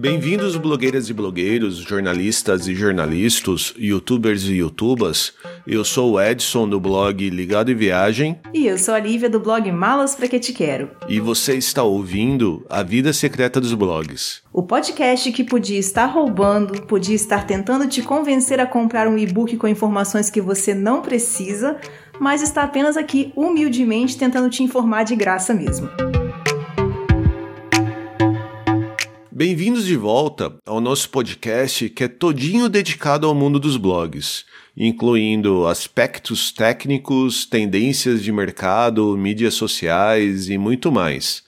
Bem-vindos, blogueiras e blogueiros, jornalistas e jornalistas, youtubers e youtubas. Eu sou o Edson do blog Ligado em Viagem. E eu sou a Lívia do blog Malas Pra Que Te Quero. E você está ouvindo A Vida Secreta dos Blogs. O podcast que podia estar roubando, podia estar tentando te convencer a comprar um e-book com informações que você não precisa, mas está apenas aqui humildemente tentando te informar de graça mesmo. Bem-vindos de volta ao nosso podcast que é todinho dedicado ao mundo dos blogs, incluindo aspectos técnicos, tendências de mercado, mídias sociais e muito mais.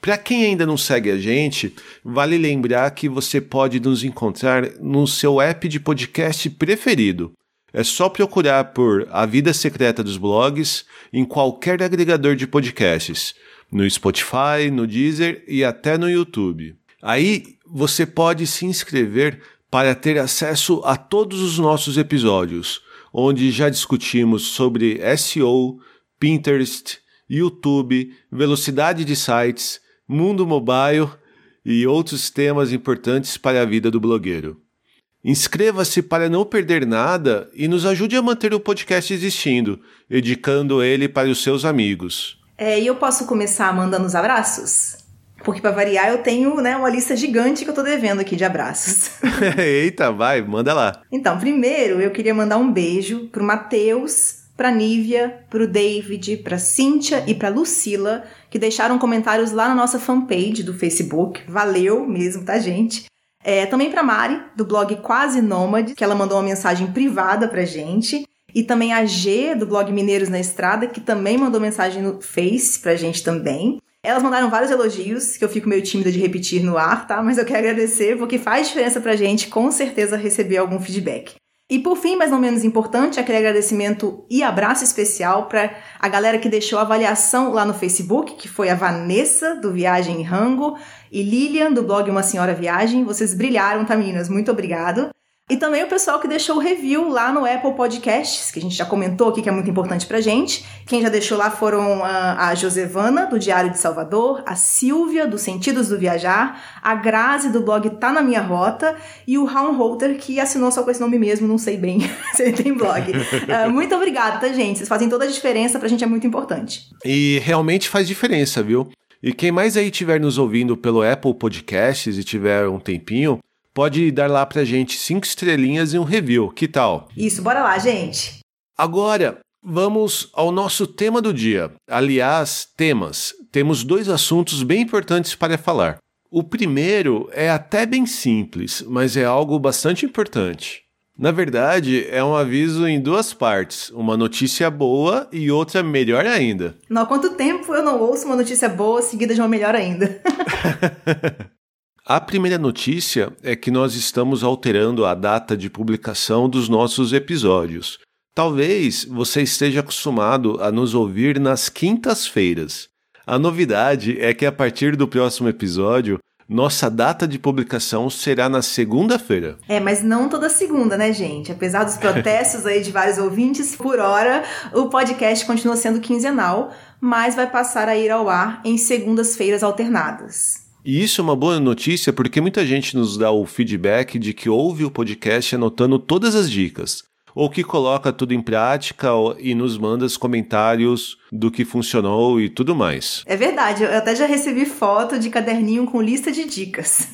Para quem ainda não segue a gente, vale lembrar que você pode nos encontrar no seu app de podcast preferido. É só procurar por A Vida Secreta dos Blogs em qualquer agregador de podcasts, no Spotify, no Deezer e até no YouTube. Aí você pode se inscrever para ter acesso a todos os nossos episódios, onde já discutimos sobre SEO, Pinterest, YouTube, velocidade de sites, mundo mobile e outros temas importantes para a vida do blogueiro. Inscreva-se para não perder nada e nos ajude a manter o podcast existindo, indicando ele para os seus amigos. É, e eu posso começar mandando os abraços? Porque para variar eu tenho, né, uma lista gigante que eu tô devendo aqui de abraços. Eita, vai, manda lá. Então, primeiro eu queria mandar um beijo pro Matheus, pra Nívia, pro David, pra Cíntia e pra Lucila, que deixaram comentários lá na nossa fanpage do Facebook. Valeu mesmo, tá, gente? É, também pra Mari, do blog Quase Nômade, que ela mandou uma mensagem privada pra gente. E também a G, do blog Mineiros na Estrada, que também mandou mensagem no Face pra gente também. Elas mandaram vários elogios, que eu fico meio tímida de repetir no ar, tá? Mas eu quero agradecer, porque faz diferença pra gente, com certeza, receber algum feedback. E por fim, mas não menos importante, aquele agradecimento e abraço especial para a galera que deixou avaliação lá no Facebook, que foi a Vanessa, do Viagem Rango, e Lilian, do blog Uma Senhora Viagem. Vocês brilharam, tá, meninas? Muito obrigado. E também o pessoal que deixou o review lá no Apple Podcasts, que a gente já comentou aqui que é muito importante pra gente. Quem já deixou lá foram a, a Josevana, do Diário de Salvador, a Silvia, do Sentidos do Viajar, a Grazi, do blog Tá Na Minha Rota, e o Raul Holter, que assinou só com esse nome mesmo, não sei bem se ele tem blog. uh, muito obrigada, tá, gente? Vocês fazem toda a diferença, pra gente é muito importante. E realmente faz diferença, viu? E quem mais aí estiver nos ouvindo pelo Apple Podcasts e tiver um tempinho, pode dar lá pra gente cinco estrelinhas e um review. Que tal? Isso, bora lá, gente. Agora, vamos ao nosso tema do dia. Aliás, temas. Temos dois assuntos bem importantes para falar. O primeiro é até bem simples, mas é algo bastante importante. Na verdade, é um aviso em duas partes, uma notícia boa e outra melhor ainda. Não, há quanto tempo eu não ouço uma notícia boa seguida de uma melhor ainda? A primeira notícia é que nós estamos alterando a data de publicação dos nossos episódios. Talvez você esteja acostumado a nos ouvir nas quintas-feiras. A novidade é que a partir do próximo episódio, nossa data de publicação será na segunda-feira. É, mas não toda segunda, né, gente? Apesar dos protestos aí de vários ouvintes, por hora, o podcast continua sendo quinzenal, mas vai passar a ir ao ar em segundas-feiras alternadas. E isso é uma boa notícia porque muita gente nos dá o feedback de que ouve o podcast anotando todas as dicas, ou que coloca tudo em prática e nos manda os comentários do que funcionou e tudo mais. É verdade, eu até já recebi foto de caderninho com lista de dicas.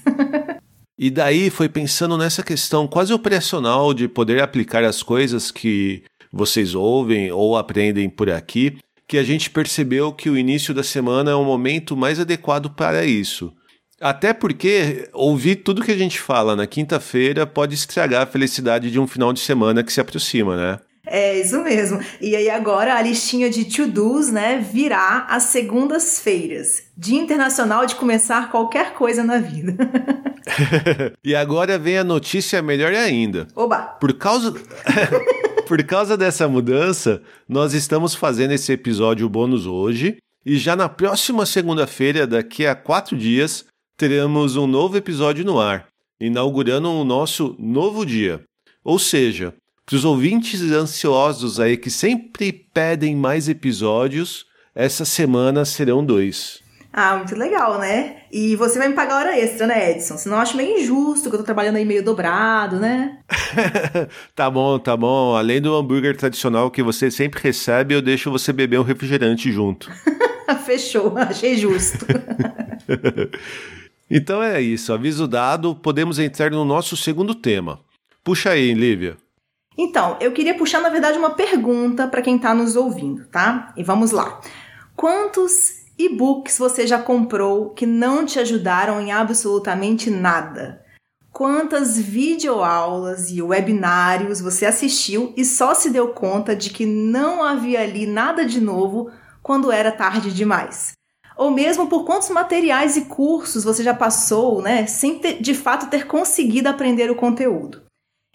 e daí foi pensando nessa questão quase operacional de poder aplicar as coisas que vocês ouvem ou aprendem por aqui, que a gente percebeu que o início da semana é o momento mais adequado para isso. Até porque ouvir tudo que a gente fala na quinta-feira pode estragar a felicidade de um final de semana que se aproxima, né? É isso mesmo. E aí agora a listinha de to-dos, né, virá às segundas-feiras. Dia Internacional de começar qualquer coisa na vida. e agora vem a notícia melhor ainda. Oba! Por causa Por causa dessa mudança, nós estamos fazendo esse episódio bônus hoje e já na próxima segunda-feira, daqui a quatro dias, teremos um novo episódio no ar, inaugurando o nosso novo dia. Ou seja, para os ouvintes ansiosos aí que sempre pedem mais episódios, essa semana serão dois. Ah, muito legal, né? E você vai me pagar hora extra, né, Edson? Senão eu acho meio injusto que eu tô trabalhando aí meio dobrado, né? tá bom, tá bom. Além do hambúrguer tradicional que você sempre recebe, eu deixo você beber um refrigerante junto. Fechou, achei justo. Então é isso, aviso dado, podemos entrar no nosso segundo tema. Puxa aí, Lívia. Então, eu queria puxar, na verdade, uma pergunta para quem está nos ouvindo, tá? E vamos lá. Quantos e-books você já comprou que não te ajudaram em absolutamente nada? Quantas videoaulas e webinários você assistiu e só se deu conta de que não havia ali nada de novo quando era tarde demais? Ou mesmo por quantos materiais e cursos você já passou, né, sem ter, de fato ter conseguido aprender o conteúdo?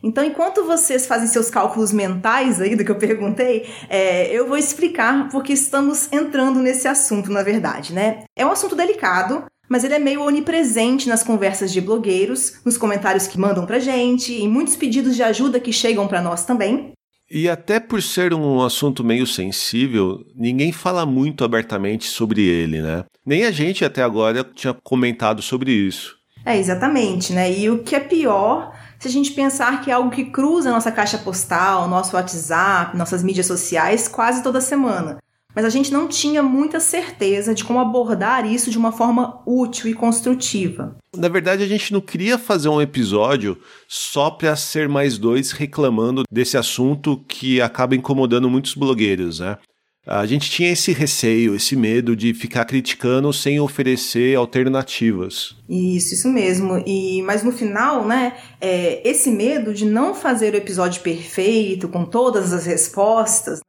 Então, enquanto vocês fazem seus cálculos mentais aí do que eu perguntei, é, eu vou explicar porque estamos entrando nesse assunto, na verdade, né? É um assunto delicado, mas ele é meio onipresente nas conversas de blogueiros, nos comentários que mandam pra gente, em muitos pedidos de ajuda que chegam para nós também. E até por ser um assunto meio sensível, ninguém fala muito abertamente sobre ele, né? Nem a gente até agora tinha comentado sobre isso. É, exatamente, né? E o que é pior se a gente pensar que é algo que cruza nossa caixa postal, nosso WhatsApp, nossas mídias sociais quase toda semana. Mas a gente não tinha muita certeza de como abordar isso de uma forma útil e construtiva. Na verdade, a gente não queria fazer um episódio só para ser mais dois reclamando desse assunto que acaba incomodando muitos blogueiros, né? A gente tinha esse receio, esse medo de ficar criticando sem oferecer alternativas. Isso, isso mesmo. E mas no final, né, é, esse medo de não fazer o episódio perfeito com todas as respostas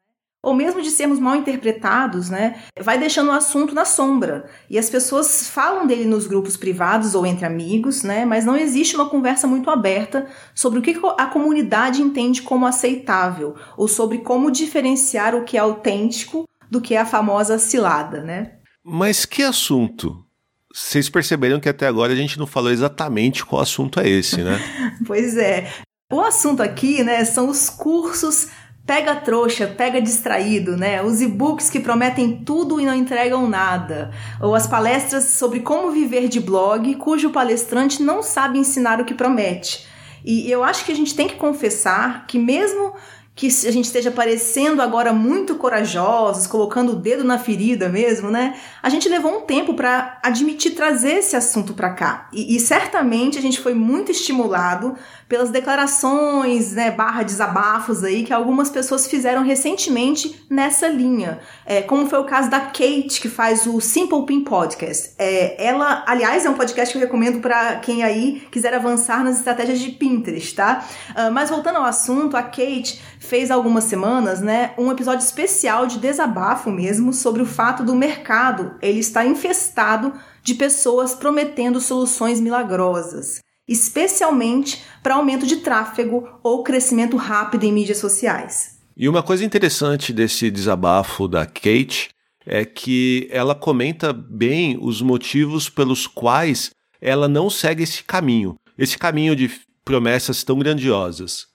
ou mesmo de sermos mal interpretados, né, vai deixando o assunto na sombra. E as pessoas falam dele nos grupos privados ou entre amigos, né, mas não existe uma conversa muito aberta sobre o que a comunidade entende como aceitável, ou sobre como diferenciar o que é autêntico do que é a famosa cilada, né? Mas que assunto? Vocês perceberam que até agora a gente não falou exatamente qual assunto é esse, né? pois é. O assunto aqui, né, são os cursos Pega trouxa, pega distraído, né? Os e-books que prometem tudo e não entregam nada. Ou as palestras sobre como viver de blog, cujo palestrante não sabe ensinar o que promete. E eu acho que a gente tem que confessar que, mesmo que a gente esteja parecendo agora muito corajosos, colocando o dedo na ferida mesmo, né? A gente levou um tempo para admitir trazer esse assunto para cá. E, e, certamente a gente foi muito estimulado pelas declarações, né, barra desabafos aí que algumas pessoas fizeram recentemente nessa linha. É, como foi o caso da Kate, que faz o Simple Pin Podcast. É, ela, aliás, é um podcast que eu recomendo para quem aí quiser avançar nas estratégias de Pinterest, tá? Uh, mas voltando ao assunto, a Kate fez algumas semanas, né, um episódio especial de desabafo mesmo sobre o fato do mercado ele estar infestado de pessoas prometendo soluções milagrosas, especialmente para aumento de tráfego ou crescimento rápido em mídias sociais. E uma coisa interessante desse desabafo da Kate é que ela comenta bem os motivos pelos quais ela não segue esse caminho, esse caminho de promessas tão grandiosas.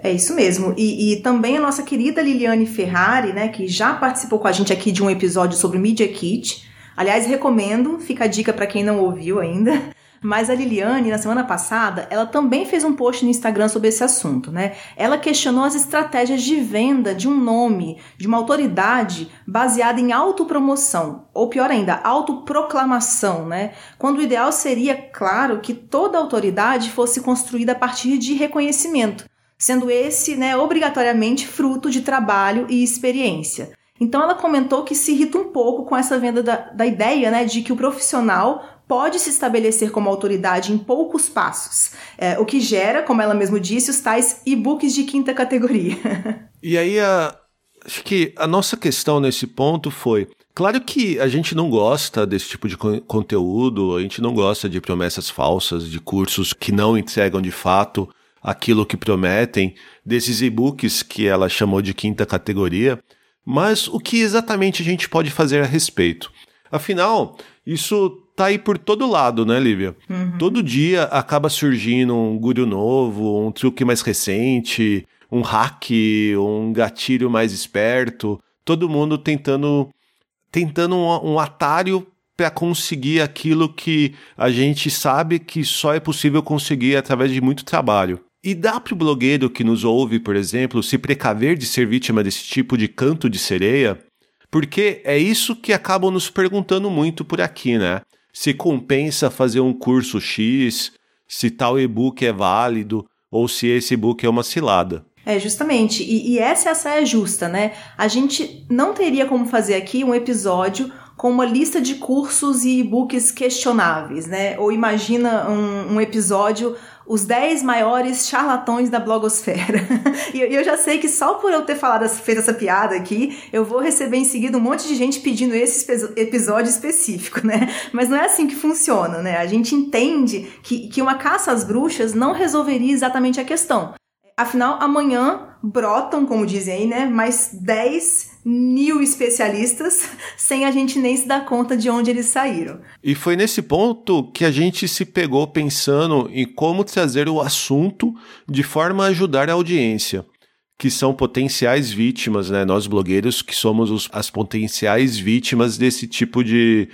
É isso mesmo. E, e, também a nossa querida Liliane Ferrari, né, que já participou com a gente aqui de um episódio sobre Media Kit. Aliás, recomendo, fica a dica para quem não ouviu ainda. Mas a Liliane, na semana passada, ela também fez um post no Instagram sobre esse assunto, né? Ela questionou as estratégias de venda de um nome, de uma autoridade baseada em autopromoção, ou pior ainda, autoproclamação, né? Quando o ideal seria, claro, que toda autoridade fosse construída a partir de reconhecimento sendo esse, né, obrigatoriamente fruto de trabalho e experiência. Então ela comentou que se irrita um pouco com essa venda da, da ideia, né, de que o profissional pode se estabelecer como autoridade em poucos passos, é, o que gera, como ela mesmo disse, os tais e-books de quinta categoria. e aí, a, acho que a nossa questão nesse ponto foi. Claro que a gente não gosta desse tipo de conteúdo, a gente não gosta de promessas falsas, de cursos que não entregam de fato aquilo que prometem, desses e-books que ela chamou de quinta categoria, mas o que exatamente a gente pode fazer a respeito? Afinal, isso tá aí por todo lado, né, Lívia? Uhum. Todo dia acaba surgindo um guru novo, um truque mais recente, um hack, um gatilho mais esperto, todo mundo tentando tentando um, um atalho para conseguir aquilo que a gente sabe que só é possível conseguir através de muito trabalho. E dá para o blogueiro que nos ouve, por exemplo, se precaver de ser vítima desse tipo de canto de sereia? Porque é isso que acabam nos perguntando muito por aqui, né? Se compensa fazer um curso X, se tal e-book é válido ou se esse e-book é uma cilada. É, justamente. E, e essa é a saia justa, né? A gente não teria como fazer aqui um episódio com uma lista de cursos e e-books questionáveis, né? Ou imagina um, um episódio os 10 maiores charlatões da blogosfera. e eu já sei que só por eu ter falado, feito essa piada aqui, eu vou receber em seguida um monte de gente pedindo esse episódio específico, né? Mas não é assim que funciona, né? A gente entende que, que uma caça às bruxas não resolveria exatamente a questão. Afinal, amanhã brotam, como dizem né? Mais 10 mil especialistas sem a gente nem se dar conta de onde eles saíram. E foi nesse ponto que a gente se pegou pensando em como trazer o assunto de forma a ajudar a audiência, que são potenciais vítimas, né? Nós blogueiros que somos os, as potenciais vítimas desse tipo de,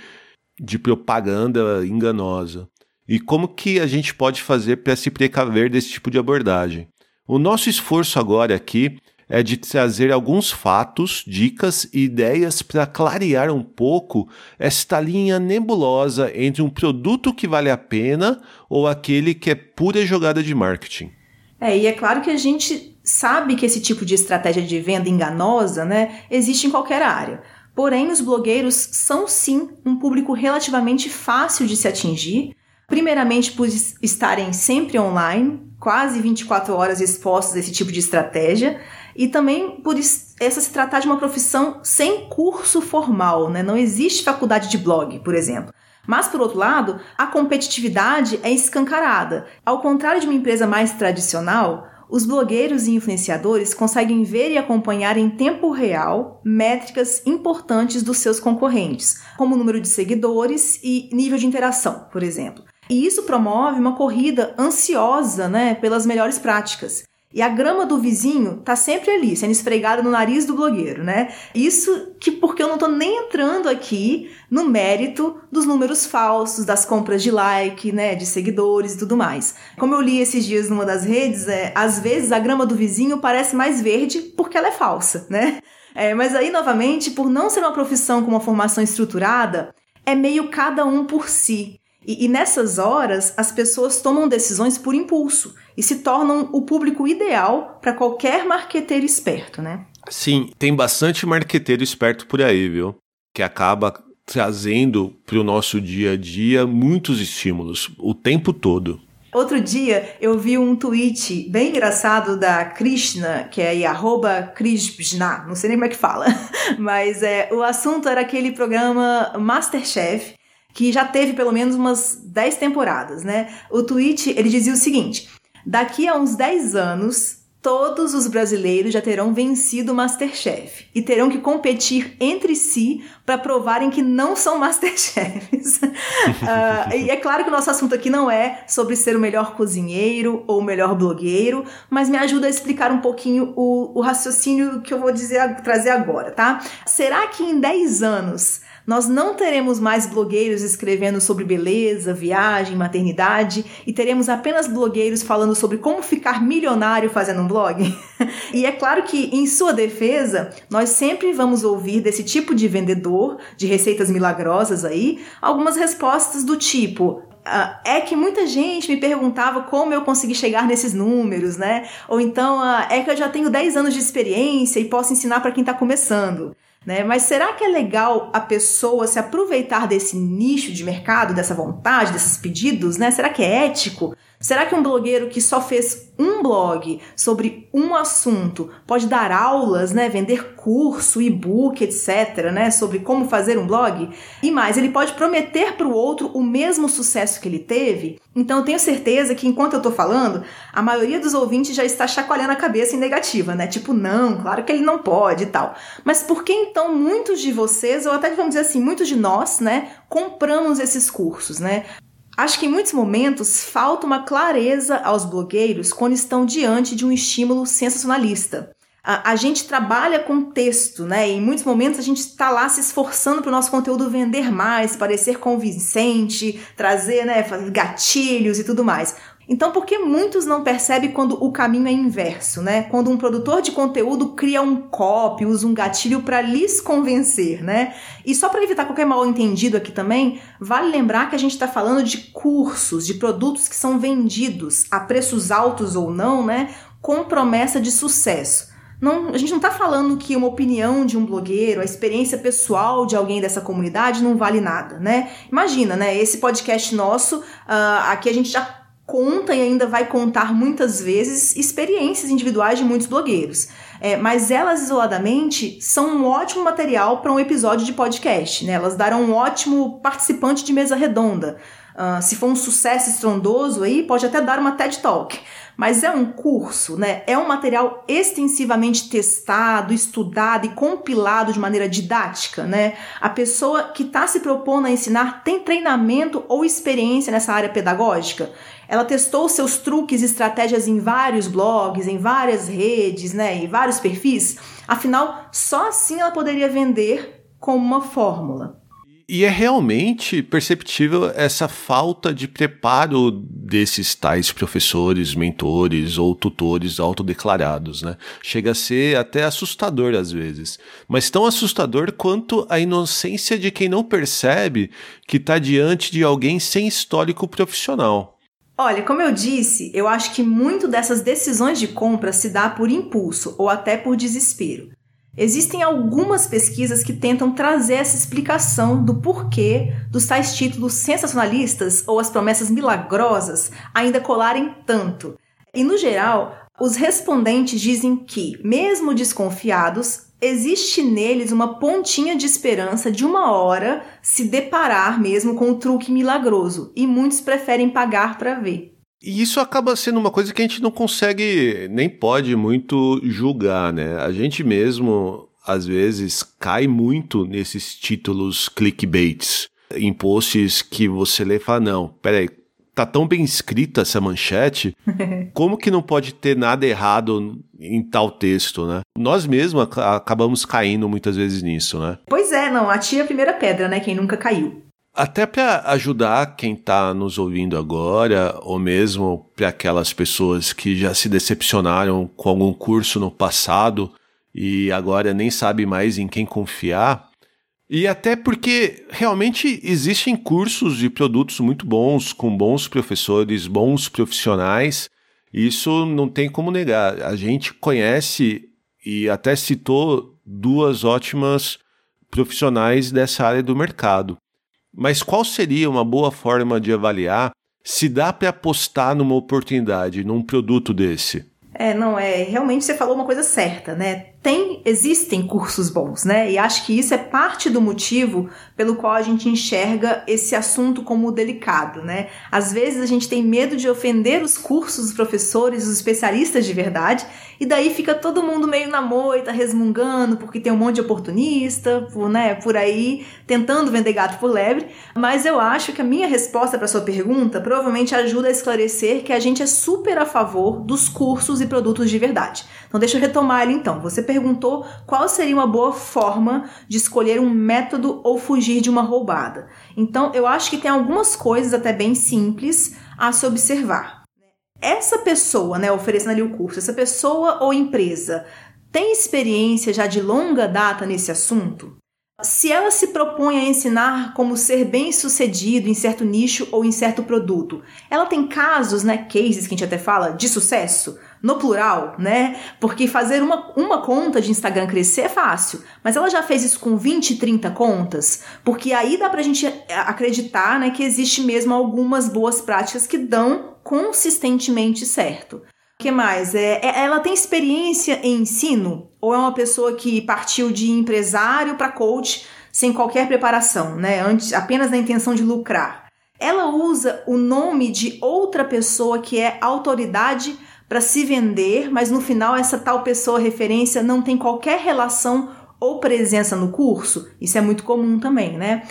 de propaganda enganosa. E como que a gente pode fazer para se precaver desse tipo de abordagem? O nosso esforço agora aqui é de trazer alguns fatos, dicas e ideias para clarear um pouco esta linha nebulosa entre um produto que vale a pena ou aquele que é pura jogada de marketing. É, e é claro que a gente sabe que esse tipo de estratégia de venda enganosa, né, existe em qualquer área. Porém, os blogueiros são sim um público relativamente fácil de se atingir, primeiramente por estarem sempre online, quase 24 horas expostos a esse tipo de estratégia, e também por essa se tratar de uma profissão sem curso formal, né? Não existe faculdade de blog, por exemplo. Mas, por outro lado, a competitividade é escancarada. Ao contrário de uma empresa mais tradicional, os blogueiros e influenciadores conseguem ver e acompanhar em tempo real métricas importantes dos seus concorrentes, como o número de seguidores e nível de interação, por exemplo. E isso promove uma corrida ansiosa né, pelas melhores práticas. E a grama do vizinho tá sempre ali, sendo esfregada no nariz do blogueiro, né? Isso que porque eu não tô nem entrando aqui no mérito dos números falsos, das compras de like, né, de seguidores e tudo mais. Como eu li esses dias numa das redes, é, às vezes a grama do vizinho parece mais verde porque ela é falsa, né? É, mas aí, novamente, por não ser uma profissão com uma formação estruturada, é meio cada um por si. E, e, nessas horas, as pessoas tomam decisões por impulso e se tornam o público ideal para qualquer marqueteiro esperto, né? Sim, tem bastante marqueteiro esperto por aí, viu? Que acaba trazendo para o nosso dia a dia muitos estímulos o tempo todo. Outro dia eu vi um tweet bem engraçado da Krishna, que é arroba Krishna, não sei nem como é que fala, mas é, o assunto era aquele programa Masterchef, que já teve pelo menos umas 10 temporadas, né? O tweet, ele dizia o seguinte: daqui a uns 10 anos, todos os brasileiros já terão vencido o Masterchef e terão que competir entre si para provarem que não são Masterchefs. uh, e é claro que o nosso assunto aqui não é sobre ser o melhor cozinheiro ou o melhor blogueiro, mas me ajuda a explicar um pouquinho o, o raciocínio que eu vou dizer, trazer agora, tá? Será que em 10 anos nós não teremos mais blogueiros escrevendo sobre beleza, viagem, maternidade e teremos apenas blogueiros falando sobre como ficar milionário fazendo um blog? e é claro que, em sua defesa, nós sempre vamos ouvir desse tipo de vendedor de receitas milagrosas aí algumas respostas do tipo: Uh, é que muita gente me perguntava como eu consegui chegar nesses números, né? Ou então, uh, é que eu já tenho 10 anos de experiência e posso ensinar para quem está começando. Né? Mas será que é legal a pessoa se aproveitar desse nicho de mercado, dessa vontade, desses pedidos? Né? Será que é ético? Será que um blogueiro que só fez um blog sobre um assunto pode dar aulas, né, vender curso, e-book, etc, né, sobre como fazer um blog? E mais, ele pode prometer para o outro o mesmo sucesso que ele teve? Então eu tenho certeza que enquanto eu estou falando, a maioria dos ouvintes já está chacoalhando a cabeça em negativa, né? Tipo, não, claro que ele não pode e tal. Mas por que então muitos de vocês, ou até vamos dizer assim, muitos de nós, né, compramos esses cursos, né? Acho que em muitos momentos falta uma clareza aos blogueiros quando estão diante de um estímulo sensacionalista. a, a gente trabalha com texto, né? E em muitos momentos a gente está lá se esforçando para o nosso conteúdo vender mais, parecer convincente, trazer, né, gatilhos e tudo mais. Então, por que muitos não percebem quando o caminho é inverso, né? Quando um produtor de conteúdo cria um copy, usa um gatilho para lhes convencer, né? E só para evitar qualquer mal entendido aqui também, vale lembrar que a gente está falando de cursos, de produtos que são vendidos a preços altos ou não, né? Com promessa de sucesso. Não, a gente não está falando que uma opinião de um blogueiro, a experiência pessoal de alguém dessa comunidade não vale nada, né? Imagina, né? Esse podcast nosso, uh, aqui a gente já conta e ainda vai contar muitas vezes experiências individuais de muitos blogueiros. É, mas elas isoladamente são um ótimo material para um episódio de podcast. Né? Elas darão um ótimo participante de mesa redonda. Uh, se for um sucesso estrondoso aí, pode até dar uma TED Talk. Mas é um curso, né? É um material extensivamente testado, estudado e compilado de maneira didática, né? A pessoa que está se propondo a ensinar tem treinamento ou experiência nessa área pedagógica? Ela testou seus truques e estratégias em vários blogs, em várias redes, né, em vários perfis. Afinal, só assim ela poderia vender como uma fórmula. E é realmente perceptível essa falta de preparo desses tais professores, mentores ou tutores autodeclarados, né? Chega a ser até assustador às vezes, mas tão assustador quanto a inocência de quem não percebe que está diante de alguém sem histórico profissional. Olha, como eu disse, eu acho que muito dessas decisões de compra se dá por impulso ou até por desespero. Existem algumas pesquisas que tentam trazer essa explicação do porquê dos tais títulos sensacionalistas ou as promessas milagrosas ainda colarem tanto. E no geral, os respondentes dizem que, mesmo desconfiados, existe neles uma pontinha de esperança de uma hora se deparar mesmo com o truque milagroso, e muitos preferem pagar para ver. E isso acaba sendo uma coisa que a gente não consegue nem pode muito julgar, né? A gente mesmo às vezes cai muito nesses títulos clickbaits, em posts que você lê e fala: não, peraí, tá tão bem escrita essa manchete, como que não pode ter nada errado em tal texto, né? Nós mesmos acabamos caindo muitas vezes nisso, né? Pois é, não, atire a primeira pedra, né? Quem nunca caiu. Até para ajudar quem está nos ouvindo agora, ou mesmo para aquelas pessoas que já se decepcionaram com algum curso no passado e agora nem sabe mais em quem confiar, e até porque realmente existem cursos e produtos muito bons, com bons professores, bons profissionais. Isso não tem como negar. A gente conhece e até citou duas ótimas profissionais dessa área do mercado. Mas qual seria uma boa forma de avaliar se dá para apostar numa oportunidade, num produto desse? É, não, é. Realmente você falou uma coisa certa, né? Tem, existem cursos bons, né? E acho que isso é parte do motivo pelo qual a gente enxerga esse assunto como delicado, né? Às vezes a gente tem medo de ofender os cursos, os professores, os especialistas de verdade, e daí fica todo mundo meio na moita, resmungando, porque tem um monte de oportunista, por, né, por aí, tentando vender gato por lebre. Mas eu acho que a minha resposta para sua pergunta provavelmente ajuda a esclarecer que a gente é super a favor dos cursos e produtos de verdade. Então deixa eu retomar ele então. Você perguntou qual seria uma boa forma de escolher um método ou fugir de uma roubada. Então, eu acho que tem algumas coisas até bem simples a se observar. Essa pessoa, né, oferecendo ali o curso, essa pessoa ou empresa tem experiência já de longa data nesse assunto? Se ela se propõe a ensinar como ser bem sucedido em certo nicho ou em certo produto, ela tem casos, né, cases que a gente até fala, de sucesso? no plural, né? Porque fazer uma, uma conta de Instagram crescer é fácil, mas ela já fez isso com 20, 30 contas, porque aí dá pra gente acreditar, né, que existe mesmo algumas boas práticas que dão consistentemente certo. O que mais? É, é, ela tem experiência em ensino? Ou é uma pessoa que partiu de empresário para coach sem qualquer preparação, né? Antes, apenas na intenção de lucrar? Ela usa o nome de outra pessoa que é autoridade para se vender, mas no final essa tal pessoa referência não tem qualquer relação ou presença no curso? Isso é muito comum também, né?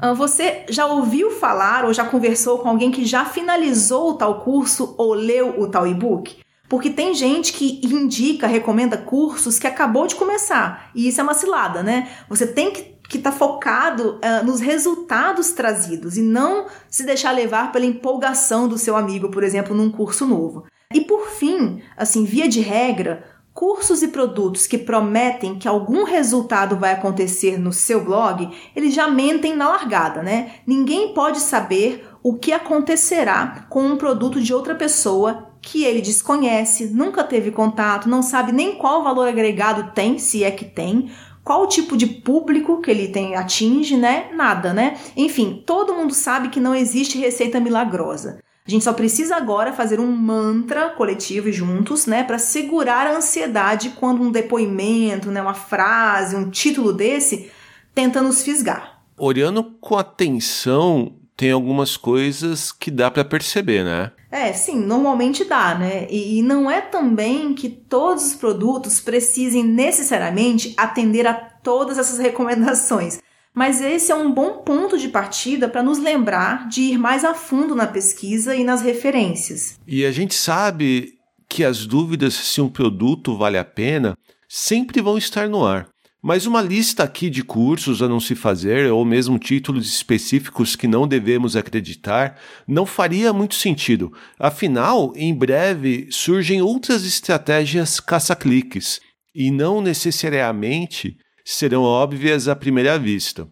Ah, você já ouviu falar ou já conversou com alguém que já finalizou o tal curso ou leu o tal e-book? Porque tem gente que indica, recomenda cursos que acabou de começar. E isso é uma cilada, né? Você tem que que está focado uh, nos resultados trazidos e não se deixar levar pela empolgação do seu amigo, por exemplo, num curso novo. E por fim, assim, via de regra, cursos e produtos que prometem que algum resultado vai acontecer no seu blog, eles já mentem na largada, né? Ninguém pode saber o que acontecerá com um produto de outra pessoa que ele desconhece, nunca teve contato, não sabe nem qual valor agregado tem, se é que tem, qual tipo de público que ele tem atinge, né? Nada, né? Enfim, todo mundo sabe que não existe receita milagrosa. A gente só precisa agora fazer um mantra coletivo e juntos, né, para segurar a ansiedade quando um depoimento, né, uma frase, um título desse tenta nos fisgar. Olhando com atenção, tem algumas coisas que dá para perceber, né? É, sim, normalmente dá, né? E, e, não é também que todos os produtos precisem necessariamente atender a todas essas recomendações. Mas esse é um bom ponto de partida para nos lembrar de ir mais a fundo na pesquisa e nas referências. E a gente sabe que as dúvidas se um produto vale a pena sempre vão estar no ar. Mas uma lista aqui de cursos a não se fazer, ou mesmo títulos específicos que não devemos acreditar, não faria muito sentido. Afinal, em breve surgem outras estratégias caça-cliques, e não necessariamente serão óbvias à primeira vista.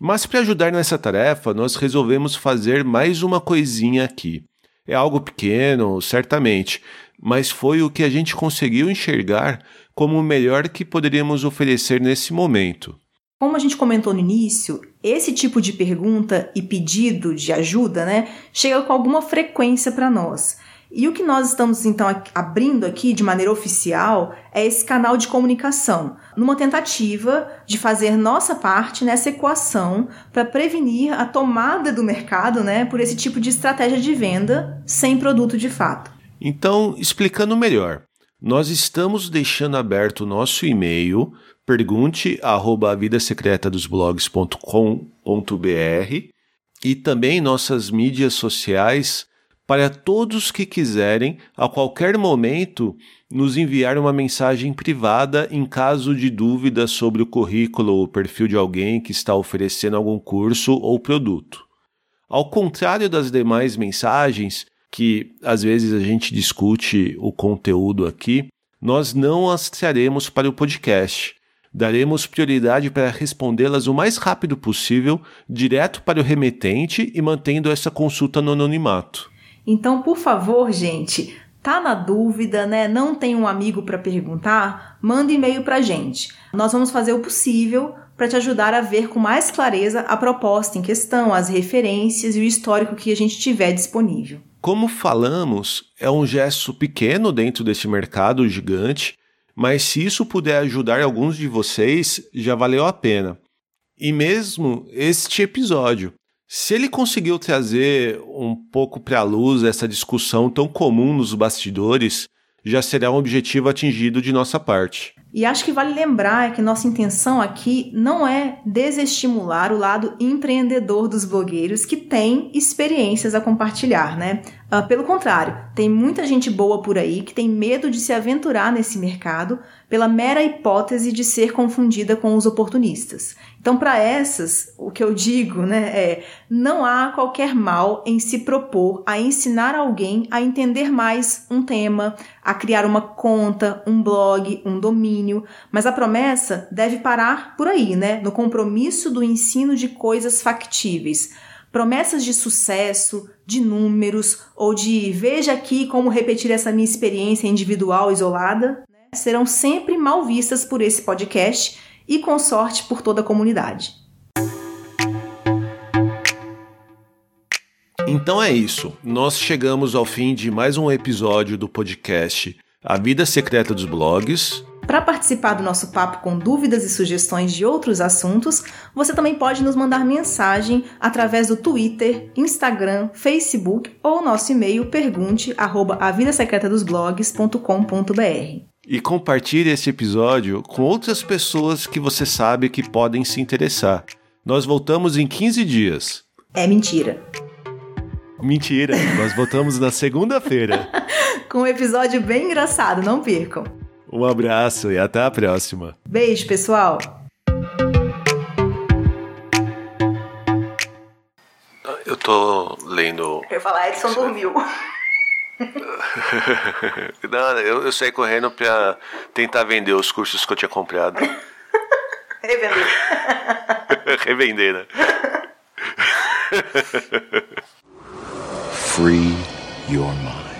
Mas para ajudar nessa tarefa, nós resolvemos fazer mais uma coisinha aqui. É algo pequeno, certamente, mas foi o que a gente conseguiu enxergar como o melhor que poderíamos oferecer nesse momento. Como a gente comentou no início, esse tipo de pergunta e pedido de ajuda, né, chega com alguma frequência para nós. E o que nós estamos então abrindo aqui de maneira oficial é esse canal de comunicação, numa tentativa de fazer nossa parte nessa equação para prevenir a tomada do mercado, né, por esse tipo de estratégia de venda sem produto de fato. Então, explicando melhor, nós estamos deixando aberto o nosso e-mail pergunte@vidasecretadosblogs.com.br e também nossas mídias sociais para todos que quiserem a qualquer momento nos enviar uma mensagem privada em caso de dúvida sobre o currículo ou perfil de alguém que está oferecendo algum curso ou produto. Ao contrário das demais mensagens, que às vezes a gente discute o conteúdo aqui, nós não as traremos para o podcast. Daremos prioridade para respondê-las o mais rápido possível, direto para o remetente e mantendo essa consulta no anonimato. Então, por favor, gente, tá na dúvida, né? Não tem um amigo para perguntar? Manda e-mail para gente. Nós vamos fazer o possível para te ajudar a ver com mais clareza a proposta em questão, as referências e o histórico que a gente tiver disponível. Como falamos, é um gesto pequeno dentro desse mercado gigante, mas se isso puder ajudar alguns de vocês, já valeu a pena. E mesmo este episódio, se ele conseguiu trazer um pouco para a luz essa discussão tão comum nos bastidores, já será um objetivo atingido de nossa parte. E acho que vale lembrar que nossa intenção aqui não é desestimular o lado empreendedor dos blogueiros que têm experiências a compartilhar, né? Uh, pelo contrário, tem muita gente boa por aí que tem medo de se aventurar nesse mercado pela mera hipótese de ser confundida com os oportunistas. Então, para essas, o que eu digo né, é: não há qualquer mal em se propor a ensinar alguém a entender mais um tema, a criar uma conta, um blog, um domínio, mas a promessa deve parar por aí, né? No compromisso do ensino de coisas factíveis promessas de sucesso, de números ou de veja aqui como repetir essa minha experiência individual isolada, né, serão sempre mal vistas por esse podcast e com sorte por toda a comunidade. Então é isso. Nós chegamos ao fim de mais um episódio do podcast A Vida Secreta dos Blogs. Para participar do nosso papo com dúvidas e sugestões de outros assuntos, você também pode nos mandar mensagem através do Twitter, Instagram, Facebook ou nosso e-mail pergunte@avidasecretadosblogs.com.br. E compartilhe esse episódio com outras pessoas que você sabe que podem se interessar. Nós voltamos em 15 dias. É mentira. Mentira, nós voltamos na segunda-feira. Com um episódio bem engraçado, não percam. Um abraço e até a próxima. Beijo, pessoal. Eu tô lendo. Eu ia falar, Edson dormiu. Não, eu, eu saí correndo pra tentar vender os cursos que eu tinha comprado. Revender. Revender, né? Free your mind.